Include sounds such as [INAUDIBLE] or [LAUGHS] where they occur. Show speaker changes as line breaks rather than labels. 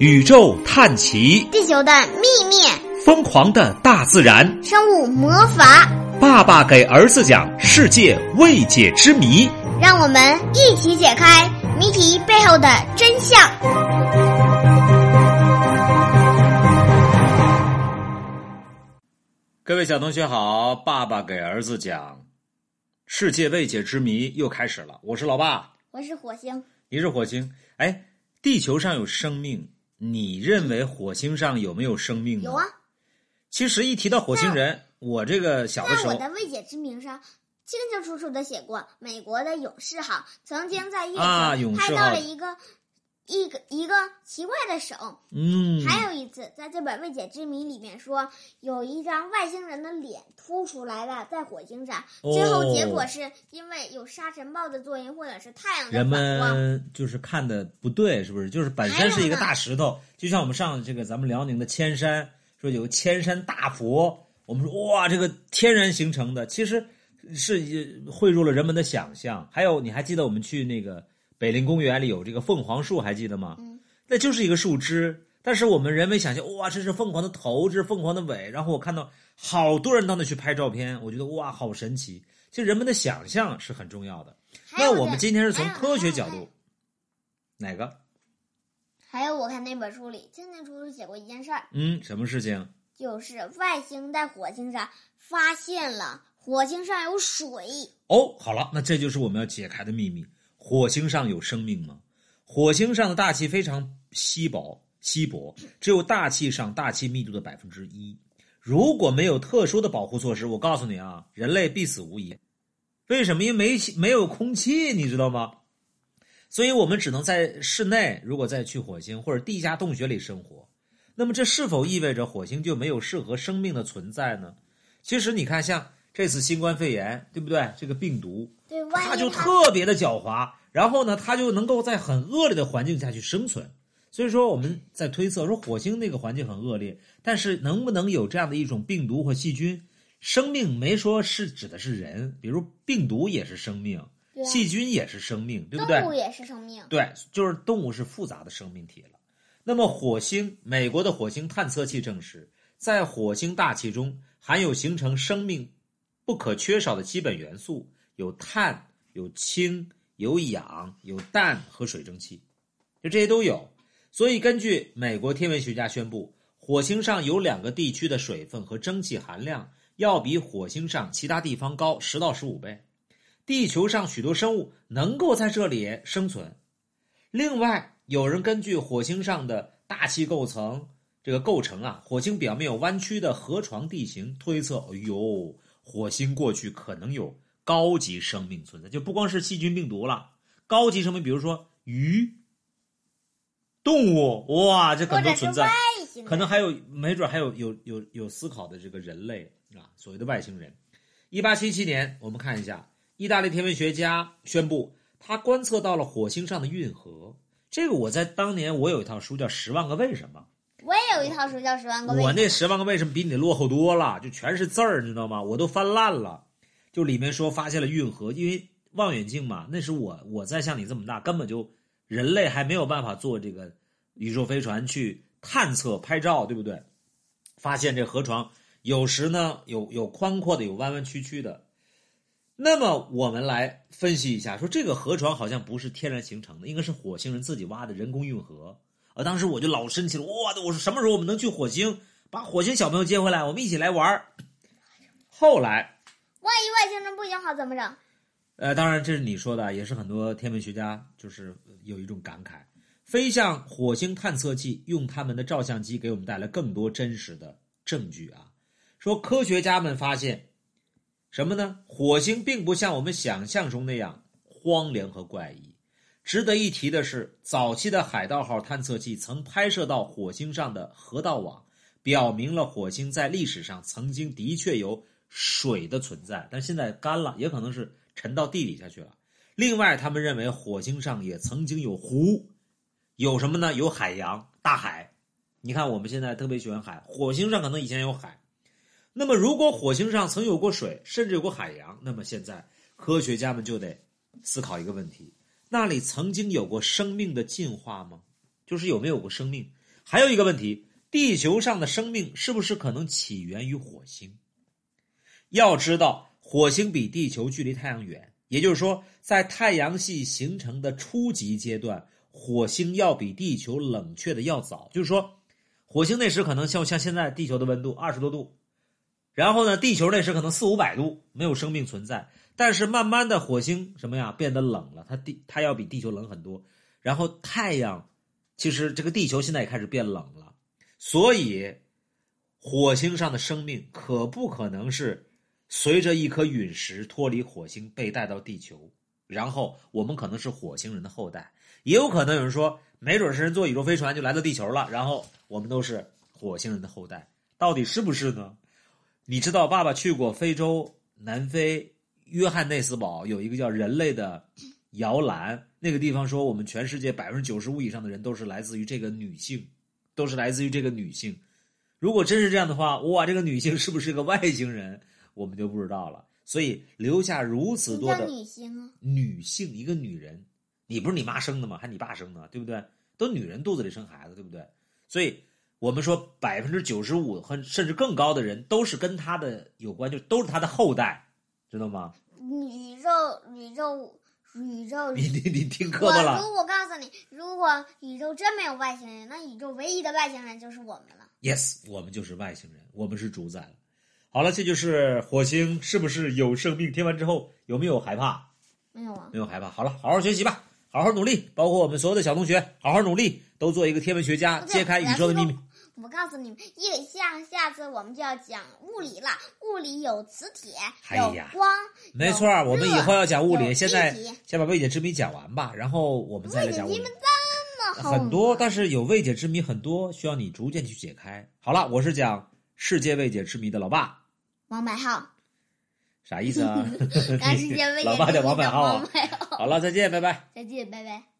宇宙探奇，
地球的秘密，
疯狂的大自然，
生物魔法。
爸爸给儿子讲世界未解之谜，
让我们一起解开谜题背后的真相。
各位小同学好，爸爸给儿子讲世界未解之谜又开始了。我是老爸，
我是火星，
你是火星。哎，地球上有生命。你认为火星上有没有生命呢？
有啊。
其实一提到火星人，我这个小的时候，
在我的未解之谜上清清楚楚的写过，美国的勇士号曾经在月球拍到了一个。一个一个奇怪的手，
嗯，
还有一次，在这本未解之谜里面说，有一张外星人的脸凸出来了，在火星上，最后结果是因为有沙尘暴的作用，或者是太阳的
人们就是看的不对，是不是？就是本身是一个大石头，就像我们上这个咱们辽宁的千山，说有个千山大佛，我们说哇，这个天然形成的，其实是汇入了人们的想象。还有，你还记得我们去那个？北陵公园里有这个凤凰树，还记得吗？
嗯，
那就是一个树枝，但是我们人为想象，哇，这是凤凰的头，这是凤凰的尾。然后我看到好多人到那去拍照片，我觉得哇，好神奇。其实人们的想象是很重要的。那我们今天是从科学角度，哪个？
还有我看那本书里清清楚楚写过一件事儿。
嗯，什么事情？
就是外星在火星上发现了火星上有水。
哦，好了，那这就是我们要解开的秘密。火星上有生命吗？火星上的大气非常稀薄，稀薄，只有大气上大气密度的百分之一。如果没有特殊的保护措施，我告诉你啊，人类必死无疑。为什么？因为没没有空气，你知道吗？所以我们只能在室内。如果再去火星或者地下洞穴里生活，那么这是否意味着火星就没有适合生命的存在呢？其实你看，像。这次新冠肺炎，对不对？这个病毒，它就特别的狡猾，然后呢，它就能够在很恶劣的环境下去生存。所以说，我们在推测说，火星那个环境很恶劣，但是能不能有这样的一种病毒或细菌？生命没说是指的是人，比如病毒也是生命，细菌也是生命，对不对？
动物也是生命，
对，就是动物是复杂的生命体了。那么，火星，美国的火星探测器证实，在火星大气中含有形成生命。不可缺少的基本元素有碳、有氢、有氧、有氮和水蒸气，就这些都有。所以，根据美国天文学家宣布，火星上有两个地区的水分和蒸汽含量要比火星上其他地方高十到十五倍。地球上许多生物能够在这里生存。另外，有人根据火星上的大气构成这个构成啊，火星表面有弯曲的河床地形，推测，哎呦。火星过去可能有高级生命存在，就不光是细菌病毒了，高级生命，比如说鱼、动物，哇，这可能存在，可能还有，没准还有有有有思考的这个人类啊，所谓的外星人。一八七七年，我们看一下，意大利天文学家宣布，他观测到了火星上的运河。这个我在当年我有一套书叫《十万个为什么》。
我也有一套书叫《十万个为什么》。
我那十万个为什么比你落后多了，就全是字儿，你知道吗？我都翻烂了。就里面说发现了运河，因为望远镜嘛，那时我我在像你这么大，根本就人类还没有办法坐这个宇宙飞船去探测拍照，对不对？发现这河床有时呢有有宽阔的，有弯弯曲曲的。那么我们来分析一下，说这个河床好像不是天然形成的，应该是火星人自己挖的人工运河。啊，当时我就老生气了，哇！我说什么时候我们能去火星，把火星小朋友接回来，我们一起来玩。后来，
万一外星人不友好怎么整？
呃，当然这是你说的，也是很多天文学家就是有一种感慨：飞向火星探测器用他们的照相机给我们带来更多真实的证据啊。说科学家们发现什么呢？火星并不像我们想象中那样荒凉和怪异。值得一提的是，早期的海盗号探测器曾拍摄到火星上的河道网，表明了火星在历史上曾经的确有水的存在，但现在干了，也可能是沉到地底下去了。另外，他们认为火星上也曾经有湖，有什么呢？有海洋、大海。你看，我们现在特别喜欢海，火星上可能以前有海。那么，如果火星上曾有过水，甚至有过海洋，那么现在科学家们就得思考一个问题。那里曾经有过生命的进化吗？就是有没有过生命？还有一个问题，地球上的生命是不是可能起源于火星？要知道，火星比地球距离太阳远，也就是说，在太阳系形成的初级阶段，火星要比地球冷却的要早。就是说，火星那时可能像像现在地球的温度二十多度，然后呢，地球那时可能四五百度，没有生命存在。但是慢慢的，火星什么呀变得冷了，它地它要比地球冷很多。然后太阳，其实这个地球现在也开始变冷了，所以火星上的生命可不可能是随着一颗陨石脱离火星被带到地球，然后我们可能是火星人的后代，也有可能有人说，没准是人坐宇宙飞船就来到地球了，然后我们都是火星人的后代，到底是不是呢？你知道，爸爸去过非洲南非。约翰内斯堡有一个叫人类的摇篮，那个地方说我们全世界百分之九十五以上的人都是来自于这个女性，都是来自于这个女性。如果真是这样的话，哇，这个女性是不是个外星人，我们就不知道了。所以留下如此多的
女性啊，
女性一个女人，你不是你妈生的吗？还你爸生的，对不对？都女人肚子里生孩子，对不对？所以我们说百分之九十五和甚至更高的人都是跟他的有关，就都是他的后代。知道吗？
宇宙，宇宙，宇宙。
你你你听课本了。
如果告诉你，如果宇宙真没有外星人，那宇宙唯一的外星人就是我们了。
Yes，我们就是外星人，我们是主宰了。好了，这就是火星是不是有生命？听完之后有没有害怕？
没有啊，
没有害怕。好了，好好学习吧，好好努力，包括我们所有的小同学，好好努力，都做一个天文学家，揭开宇宙的秘密。
我告诉你们，因为下下次我们就要讲物理了。物理有磁铁，有光，
没错。我们以后要讲物理，现在先把未解之谜讲完吧，然后我们再来讲物理。
这么
很多，但是有未解之谜很多，需要你逐渐去解开。好了，我是讲世界未解之谜的老爸，
王百浩，
啥意思啊？[LAUGHS] [LAUGHS] 老爸叫王百浩。好了，再见，拜拜。
再见，拜拜。